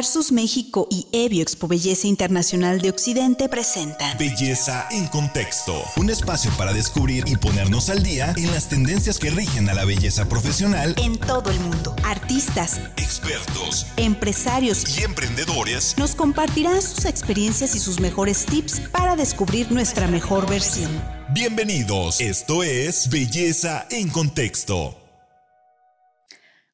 Tarsus México y Evio Expo Belleza Internacional de Occidente presentan Belleza en Contexto, un espacio para descubrir y ponernos al día en las tendencias que rigen a la belleza profesional en todo el mundo. Artistas, expertos, empresarios y emprendedores nos compartirán sus experiencias y sus mejores tips para descubrir nuestra mejor versión. Bienvenidos, esto es Belleza en Contexto.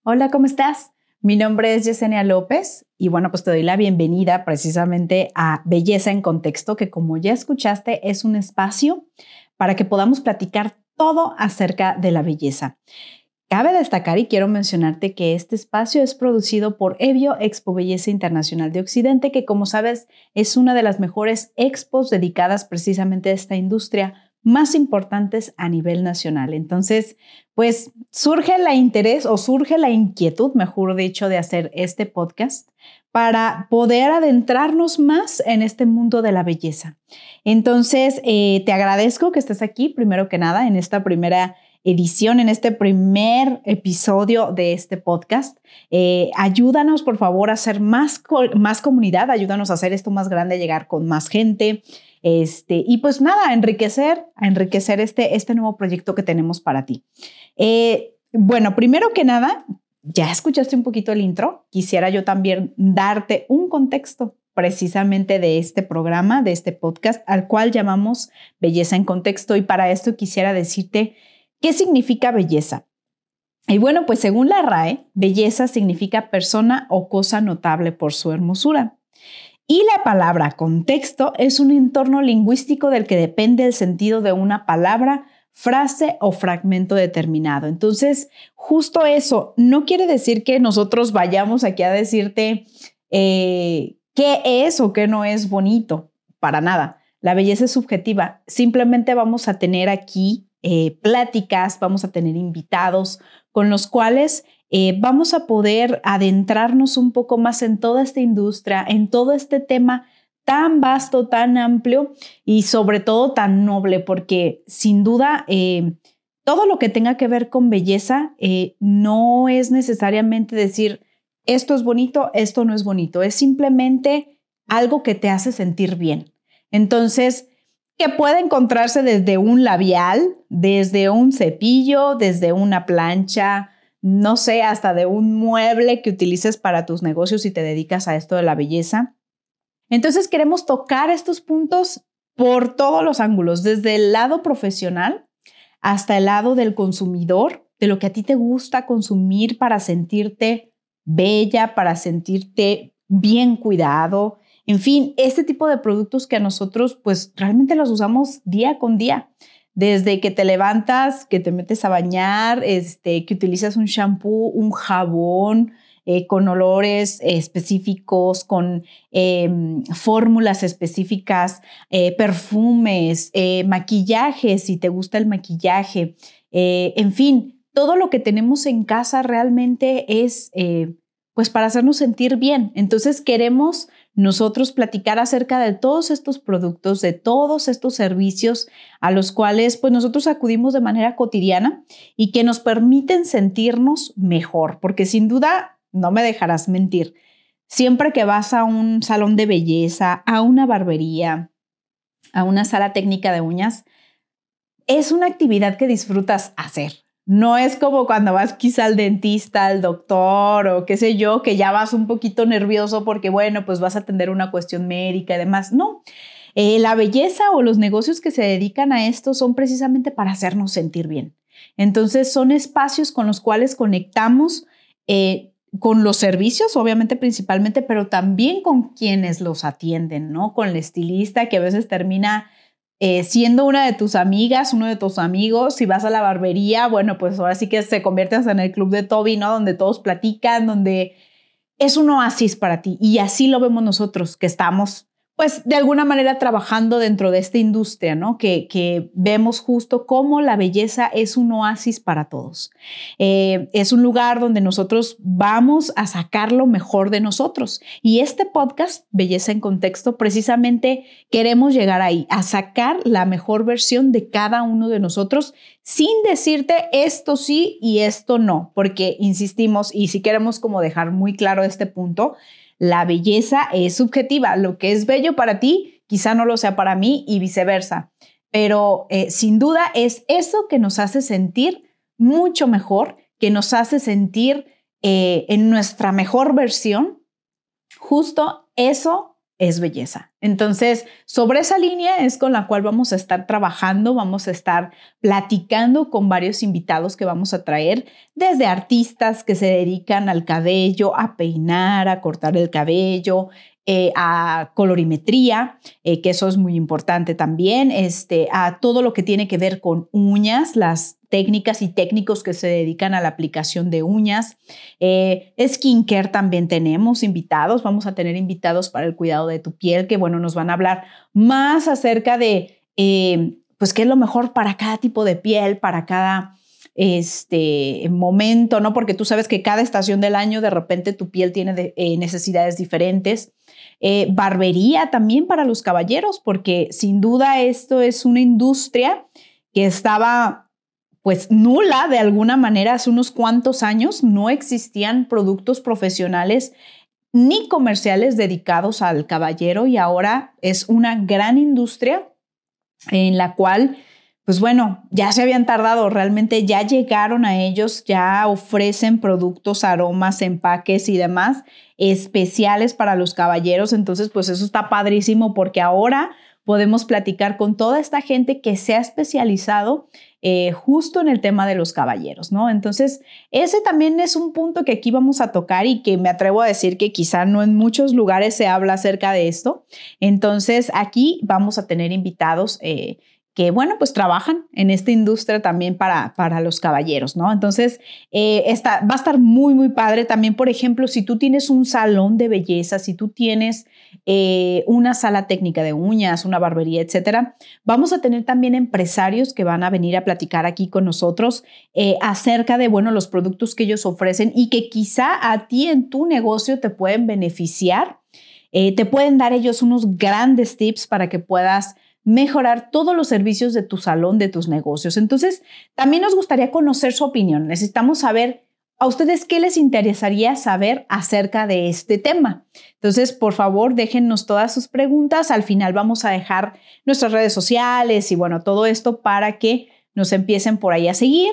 Hola, ¿cómo estás? Mi nombre es Yesenia López y bueno, pues te doy la bienvenida precisamente a Belleza en Contexto, que como ya escuchaste es un espacio para que podamos platicar todo acerca de la belleza. Cabe destacar y quiero mencionarte que este espacio es producido por Evio Expo Belleza Internacional de Occidente, que como sabes es una de las mejores expos dedicadas precisamente a esta industria más importantes a nivel nacional. Entonces, pues surge el interés o surge la inquietud, mejor dicho, de hacer este podcast para poder adentrarnos más en este mundo de la belleza. Entonces, eh, te agradezco que estés aquí, primero que nada, en esta primera edición, en este primer episodio de este podcast. Eh, ayúdanos, por favor, a hacer más, más comunidad, ayúdanos a hacer esto más grande, llegar con más gente. Este, y pues nada, a enriquecer, a enriquecer este, este nuevo proyecto que tenemos para ti. Eh, bueno, primero que nada, ya escuchaste un poquito el intro. Quisiera yo también darte un contexto precisamente de este programa, de este podcast, al cual llamamos Belleza en Contexto. Y para esto quisiera decirte qué significa belleza. Y bueno, pues según la RAE, belleza significa persona o cosa notable por su hermosura. Y la palabra contexto es un entorno lingüístico del que depende el sentido de una palabra, frase o fragmento determinado. Entonces, justo eso no quiere decir que nosotros vayamos aquí a decirte eh, qué es o qué no es bonito, para nada. La belleza es subjetiva. Simplemente vamos a tener aquí eh, pláticas, vamos a tener invitados con los cuales eh, vamos a poder adentrarnos un poco más en toda esta industria, en todo este tema tan vasto, tan amplio y sobre todo tan noble, porque sin duda eh, todo lo que tenga que ver con belleza eh, no es necesariamente decir esto es bonito, esto no es bonito, es simplemente algo que te hace sentir bien. Entonces, que puede encontrarse desde un labial, desde un cepillo, desde una plancha, no sé, hasta de un mueble que utilices para tus negocios y te dedicas a esto de la belleza. Entonces queremos tocar estos puntos por todos los ángulos, desde el lado profesional hasta el lado del consumidor, de lo que a ti te gusta consumir para sentirte bella, para sentirte bien cuidado, en fin, este tipo de productos que a nosotros pues realmente los usamos día con día desde que te levantas, que te metes a bañar, este, que utilizas un shampoo, un jabón, eh, con olores específicos, con em, fórmulas específicas, eh, perfumes, eh, maquillaje, si te gusta el maquillaje, en fin, todo lo que tenemos en casa realmente es pues para hacernos sentir bien. Entonces queremos nosotros platicar acerca de todos estos productos, de todos estos servicios a los cuales pues nosotros acudimos de manera cotidiana y que nos permiten sentirnos mejor, porque sin duda, no me dejarás mentir, siempre que vas a un salón de belleza, a una barbería, a una sala técnica de uñas, es una actividad que disfrutas hacer. No es como cuando vas quizá al dentista, al doctor o qué sé yo, que ya vas un poquito nervioso porque, bueno, pues vas a atender una cuestión médica y demás. No, eh, la belleza o los negocios que se dedican a esto son precisamente para hacernos sentir bien. Entonces son espacios con los cuales conectamos eh, con los servicios, obviamente principalmente, pero también con quienes los atienden, ¿no? Con el estilista que a veces termina eh, siendo una de tus amigas, uno de tus amigos, si vas a la barbería, bueno, pues ahora sí que se convierte en el club de Toby, ¿no? Donde todos platican, donde es un oasis para ti. Y así lo vemos nosotros, que estamos pues de alguna manera trabajando dentro de esta industria, ¿no? Que, vemos justo cómo la belleza es un oasis para todos. Eh, es un lugar donde nosotros vamos a sacar lo mejor de nosotros. Y este podcast, Belleza en Contexto, precisamente queremos llegar ahí, a sacar la mejor versión de cada uno de nosotros sin decirte esto sí y esto no, porque insistimos y si queremos como dejar muy claro este punto, la belleza es subjetiva. Lo que es bello para ti, quizá no lo sea para mí y viceversa. Pero eh, sin duda es eso que nos hace sentir mucho mejor, que nos hace sentir eh, en nuestra mejor versión. Justo eso es belleza. Entonces, sobre esa línea es con la cual vamos a estar trabajando, vamos a estar platicando con varios invitados que vamos a traer, desde artistas que se dedican al cabello, a peinar, a cortar el cabello, eh, a colorimetría, eh, que eso es muy importante también, este, a todo lo que tiene que ver con uñas, las técnicas y técnicos que se dedican a la aplicación de uñas. Eh, skincare también tenemos invitados, vamos a tener invitados para el cuidado de tu piel, que bueno, nos van a hablar más acerca de, pues, qué es lo mejor para cada tipo de piel, para cada este momento, ¿no? Porque tú sabes que cada estación del año de repente tu piel tiene necesidades diferentes. Eh, barbería también para los caballeros, porque sin duda esto es una industria que estaba pues nula de alguna manera hace unos cuantos años, no existían productos profesionales ni comerciales dedicados al caballero y ahora es una gran industria en la cual pues bueno, ya se habían tardado, realmente ya llegaron a ellos, ya ofrecen productos, aromas, empaques y demás especiales para los caballeros. Entonces, pues eso está padrísimo porque ahora podemos platicar con toda esta gente que se ha especializado eh, justo en el tema de los caballeros, ¿no? Entonces, ese también es un punto que aquí vamos a tocar y que me atrevo a decir que quizá no en muchos lugares se habla acerca de esto. Entonces, aquí vamos a tener invitados. Eh, que, bueno, pues trabajan en esta industria también para, para los caballeros, ¿no? Entonces, eh, va a estar muy, muy padre. También, por ejemplo, si tú tienes un salón de belleza, si tú tienes eh, una sala técnica de uñas, una barbería, etcétera, vamos a tener también empresarios que van a venir a platicar aquí con nosotros eh, acerca de, bueno, los productos que ellos ofrecen y que quizá a ti en tu negocio te pueden beneficiar. te pueden dar ellos unos grandes tips para que puedas mejorar todos los servicios de tu salón, de tus negocios. Entonces, también nos gustaría conocer su opinión. Necesitamos saber a ustedes qué les interesaría saber acerca de este tema. Entonces, por favor, déjennos todas sus preguntas. Al final vamos a dejar nuestras redes sociales y bueno, todo esto para que nos empiecen por ahí a seguir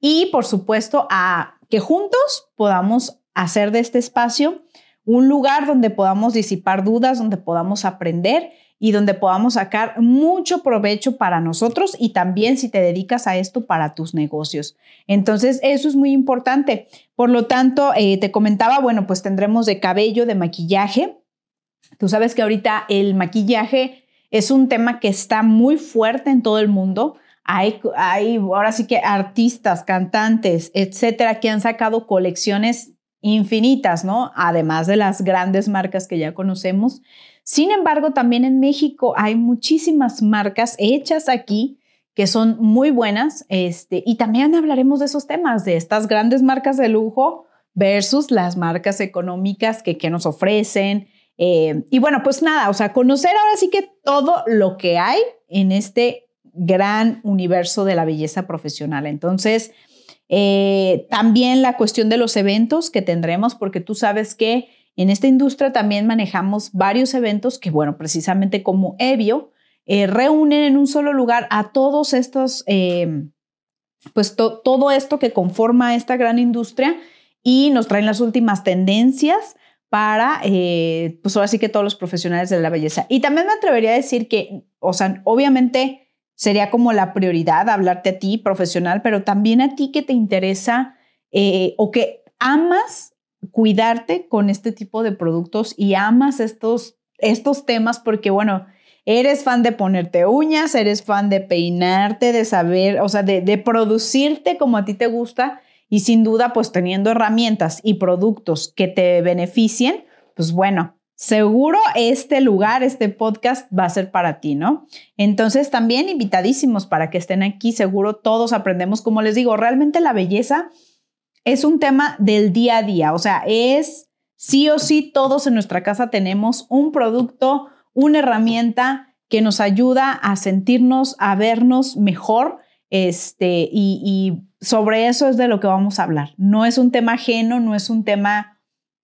y, por supuesto, a que juntos podamos hacer de este espacio un lugar donde podamos disipar dudas, donde podamos aprender y donde podamos sacar mucho provecho para nosotros y también si te dedicas a esto para tus negocios. Entonces, eso es muy importante. Por lo tanto, eh, te comentaba, bueno, pues tendremos de cabello, de maquillaje. Tú sabes que ahorita el maquillaje es un tema que está muy fuerte en todo el mundo. Hay, hay ahora sí que artistas, cantantes, etcétera, que han sacado colecciones infinitas, ¿no? Además de las grandes marcas que ya conocemos. Sin embargo, también en México hay muchísimas marcas hechas aquí que son muy buenas, este, y también hablaremos de esos temas, de estas grandes marcas de lujo versus las marcas económicas que, que nos ofrecen. Eh, y bueno, pues nada, o sea, conocer ahora sí que todo lo que hay en este gran universo de la belleza profesional. Entonces, eh, también la cuestión de los eventos que tendremos, porque tú sabes que en esta industria también manejamos varios eventos que, bueno, precisamente como Evio, eh, reúnen en un solo lugar a todos estos, eh, pues todo esto que conforma esta gran industria y nos traen las últimas tendencias para, pues ahora sí que todos los profesionales de la belleza. Y también me atrevería a decir que, o sea, obviamente sería como la prioridad hablarte a ti profesional, pero también a ti que te interesa eh, o que amas cuidarte con este tipo de productos y amas estos, estos temas porque, bueno, eres fan de ponerte uñas, eres fan de peinarte, de saber, o sea, de, de producirte como a ti te gusta y sin duda, pues teniendo herramientas y productos que te beneficien, pues bueno, seguro este lugar, este podcast va a ser para ti, ¿no? Entonces también invitadísimos para que estén aquí, seguro todos aprendemos, como les digo, realmente la belleza es un tema del día a día, o sea, es sí o sí todos en nuestra casa tenemos un producto, una herramienta que nos ayuda a sentirnos, a vernos mejor, este, y, y sobre eso es de lo que vamos a hablar. No es un tema ajeno, no es un tema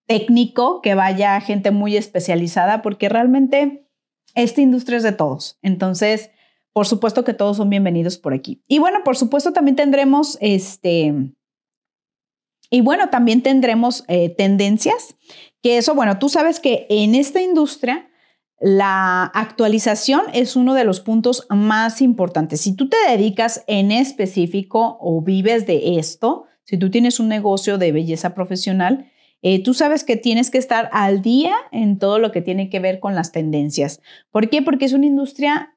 técnico, que vaya gente muy especializada, porque realmente esta industria es de todos. Entonces, por supuesto que todos son bienvenidos por aquí. Y bueno, por supuesto también tendremos este... Y bueno, también tendremos eh, tendencias, que eso, bueno, tú sabes que en esta industria la actualización es uno de los puntos más importantes. Si tú te dedicas en específico o vives de esto, si tú tienes un negocio de belleza profesional, eh, tú sabes que tienes que estar al día en todo lo que tiene que ver con las tendencias. ¿Por qué? Porque es una industria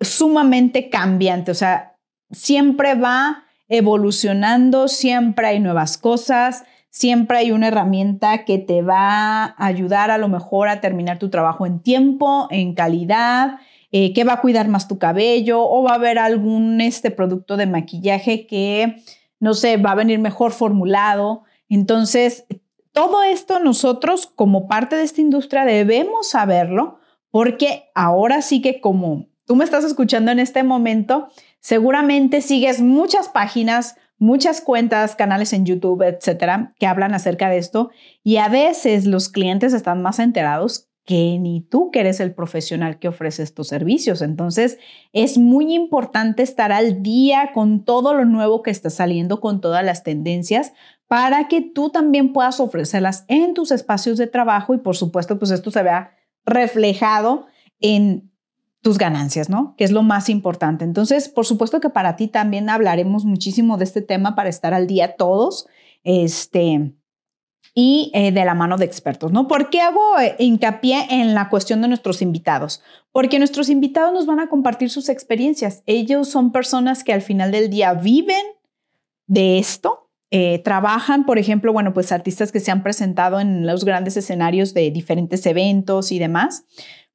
sumamente cambiante, o sea, siempre va evolucionando, siempre hay nuevas cosas, siempre hay una herramienta que te va a ayudar a lo mejor a terminar tu trabajo en tiempo, en calidad, eh, que va a cuidar más tu cabello o va a haber algún este producto de maquillaje que, no sé, va a venir mejor formulado. Entonces, todo esto nosotros como parte de esta industria debemos saberlo porque ahora sí que como tú me estás escuchando en este momento, seguramente sigues muchas páginas, muchas cuentas, canales en YouTube, etcétera, que hablan acerca de esto y a veces los clientes están más enterados que ni tú que eres el profesional que ofrece estos servicios. Entonces, es muy importante estar al día con todo lo nuevo que está saliendo, con todas las tendencias, para que tú también puedas ofrecerlas en tus espacios de trabajo y, por supuesto, pues esto se vea reflejado en tus ganancias, ¿no? Que es lo más importante. Entonces, por supuesto que para ti también hablaremos muchísimo de este tema para estar al día todos, este, y eh, de la mano de expertos, ¿no? ¿Por qué hago eh, hincapié en la cuestión de nuestros invitados? Porque nuestros invitados nos van a compartir sus experiencias. Ellos son personas que al final del día viven de esto, eh, trabajan, por ejemplo, bueno, pues artistas que se han presentado en los grandes escenarios de diferentes eventos y demás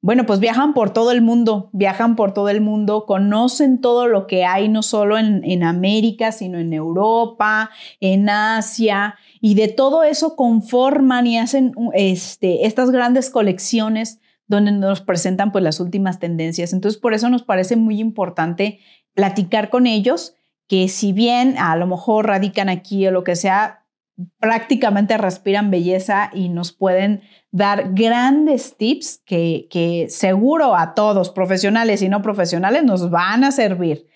bueno, pues viajan por todo el mundo, viajan por todo el mundo, conocen todo lo que hay, no solo en, América, sino en Europa, en Asia, y de todo eso conforman y hacen este, estas grandes colecciones donde nos presentan pues las últimas tendencias. Entonces, por eso nos parece muy importante platicar con ellos, que si bien a lo mejor radican aquí o lo que sea, prácticamente respiran belleza y nos pueden dar grandes tips que, seguro a todos, profesionales y no profesionales, nos van a servir.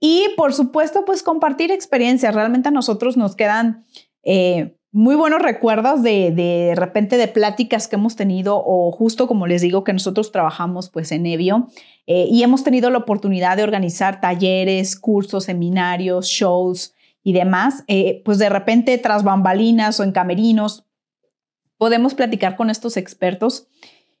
Y por supuesto, pues compartir experiencias. Realmente a nosotros nos quedan eh, muy buenos recuerdos de, de, repente de pláticas que hemos tenido o justo como les digo que nosotros trabajamos pues en Evio eh, y hemos tenido la oportunidad de organizar talleres, cursos, seminarios, shows y demás, eh, pues de repente tras bambalinas o en camerinos podemos platicar con estos expertos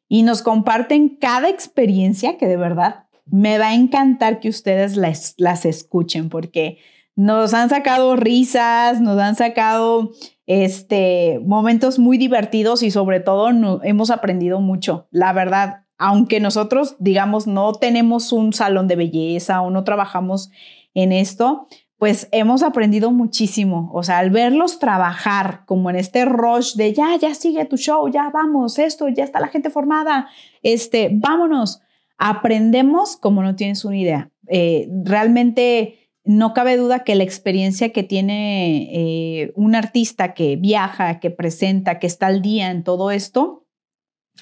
y nos comparten cada experiencia que de verdad me va a encantar que ustedes las, las escuchen porque nos han sacado risas, nos han sacado este, momentos muy divertidos y sobre todo hemos aprendido mucho. La verdad, aunque nosotros, digamos, no tenemos un salón de belleza o no trabajamos en esto, pues hemos aprendido muchísimo. O sea, al verlos trabajar como en este rush de ya, ya sigue tu show, ya vamos, esto, ya está la gente formada, este, vámonos. Aprendemos como no tienes una idea. Eh, realmente no cabe duda que la experiencia que tiene eh, un artista que viaja, que presenta, que está al día en todo esto,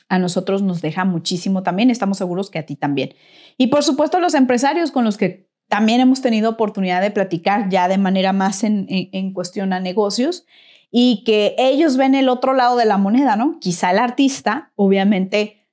a nosotros nos deja muchísimo también. Estamos seguros que a ti también. Y por supuesto los empresarios con los que también hemos tenido oportunidad de platicar ya de manera más en, cuestión a negocios y que ellos ven el otro lado de la moneda, ¿no? Quizá el artista, obviamente,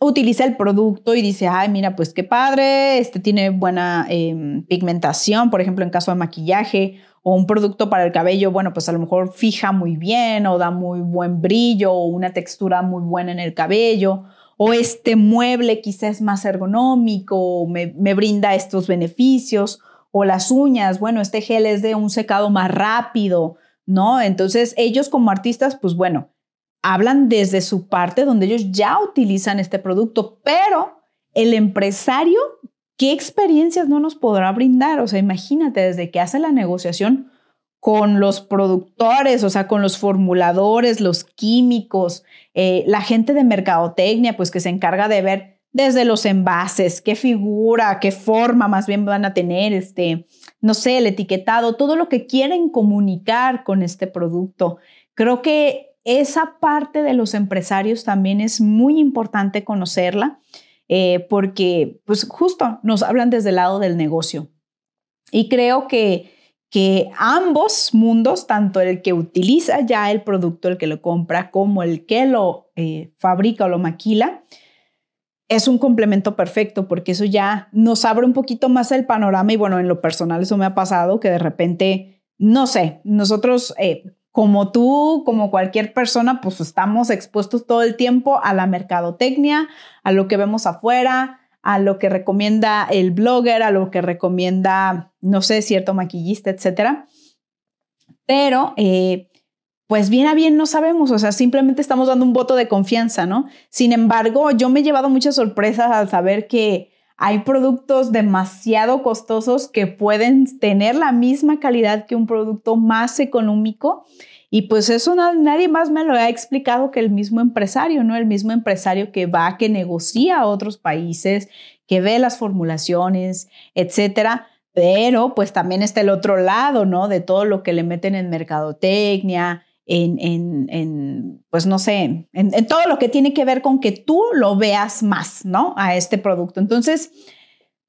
utiliza el producto y dice, ay, mira, pues qué padre, este tiene buena em, pigmentación, por ejemplo, en caso de maquillaje, o un producto para el cabello, bueno, pues a lo mejor fija muy bien o da muy buen brillo o una textura muy buena en el cabello o este mueble quizás es más ergonómico, me, me brinda estos beneficios, o las uñas, bueno, este gel es de un secado más rápido, ¿no? Entonces ellos como artistas, pues bueno, hablan desde su parte donde ellos ya utilizan este producto, pero el empresario, ¿qué experiencias no nos podrá brindar? O sea, imagínate, desde que hace la negociación con los productores, o sea, con los formuladores, los químicos, eh, la gente de mercadotecnia, pues que se encarga de ver desde los envases, qué figura, qué forma más bien van a tener, este, no sé, el etiquetado, todo lo que quieren comunicar con este producto. Creo que esa parte de los empresarios también es muy importante conocerla eh, porque pues justo nos hablan desde el lado del negocio. Y creo que, que ambos mundos, tanto el que utiliza ya el producto, el que lo compra, como el que lo eh, fabrica o lo maquila, es un complemento perfecto porque eso ya nos abre un poquito más el panorama. Y bueno, en lo personal eso me ha pasado que de repente, no sé, nosotros eh, como tú, como cualquier persona, pues estamos expuestos todo el tiempo a la mercadotecnia, a lo que vemos afuera, a lo que recomienda el blogger, a lo que recomienda, no sé, cierto maquillista, etcétera. Pero, eh, pues bien a bien no sabemos, o sea, simplemente estamos dando un voto de confianza, ¿no? Sin embargo, yo me he llevado muchas sorpresas al saber que hay productos demasiado costosos que pueden tener la misma calidad que un producto más económico. Y pues eso nadie más me lo ha explicado que el mismo empresario, ¿no? El mismo empresario que va, que negocia a otros países, que ve las formulaciones, etcétera. Pero pues también está el otro lado, ¿no? De todo lo que le meten en mercadotecnia, en, pues no sé, en, todo lo que tiene que ver con que tú lo veas más, ¿no? A este producto. Entonces,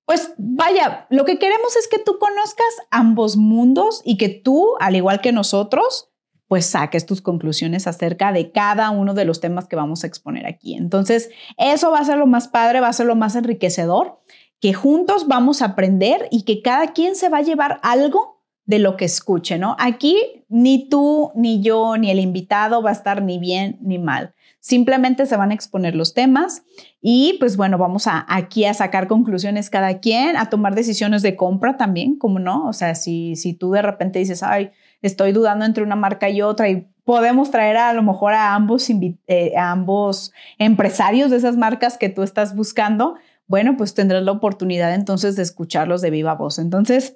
pues vaya, lo que queremos es que tú conozcas ambos mundos y que tú, al igual que nosotros, pues saques tus conclusiones acerca de cada uno de los temas que vamos a exponer aquí. Entonces, eso va a ser lo más padre, va a ser lo más enriquecedor, que juntos vamos a aprender y que cada quien se va a llevar algo de lo que escuche, ¿no? Aquí ni tú, ni yo, ni el invitado va a estar ni bien ni mal. Simplemente se van a exponer los temas y pues bueno, vamos a aquí a sacar conclusiones cada quien, a tomar decisiones de compra también, como no, o sea, si, si tú de repente dices, ay, estoy dudando entre una marca y otra y podemos traer a, lo mejor a ambos, eh, a ambos empresarios de esas marcas que tú estás buscando, bueno, pues tendrás la oportunidad entonces de escucharlos de viva voz. Entonces,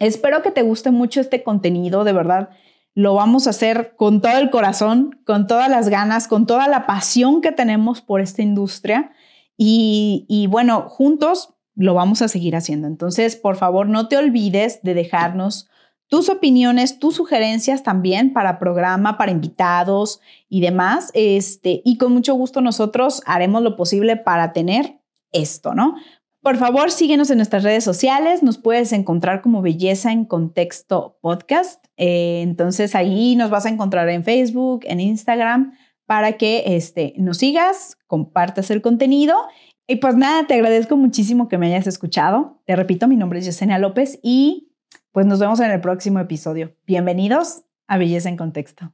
Espero que te guste mucho este contenido, de verdad. Lo vamos a hacer con todo el corazón, con todas las ganas, con toda la pasión que tenemos por esta industria. Y, bueno, juntos lo vamos a seguir haciendo. Entonces, por favor, no te olvides de dejarnos tus opiniones, tus sugerencias también para programa, para invitados y demás. Este, y con mucho gusto nosotros haremos lo posible para tener esto, ¿no? Por favor, síguenos en nuestras redes sociales. Nos puedes encontrar como Belleza en Contexto Podcast. Eh, entonces ahí nos vas a encontrar en Facebook, en Instagram, para que este, nos sigas, compartas el contenido. Y pues nada, te agradezco muchísimo que me hayas escuchado. Te repito, mi nombre es Yesenia López y pues nos vemos en el próximo episodio. Bienvenidos a Belleza en Contexto.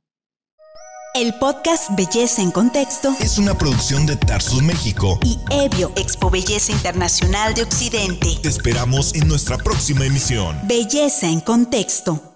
El podcast Belleza en Contexto es una producción de Tarsus México y Evio Expo Belleza Internacional de Occidente. Te esperamos en nuestra próxima emisión. Belleza en Contexto.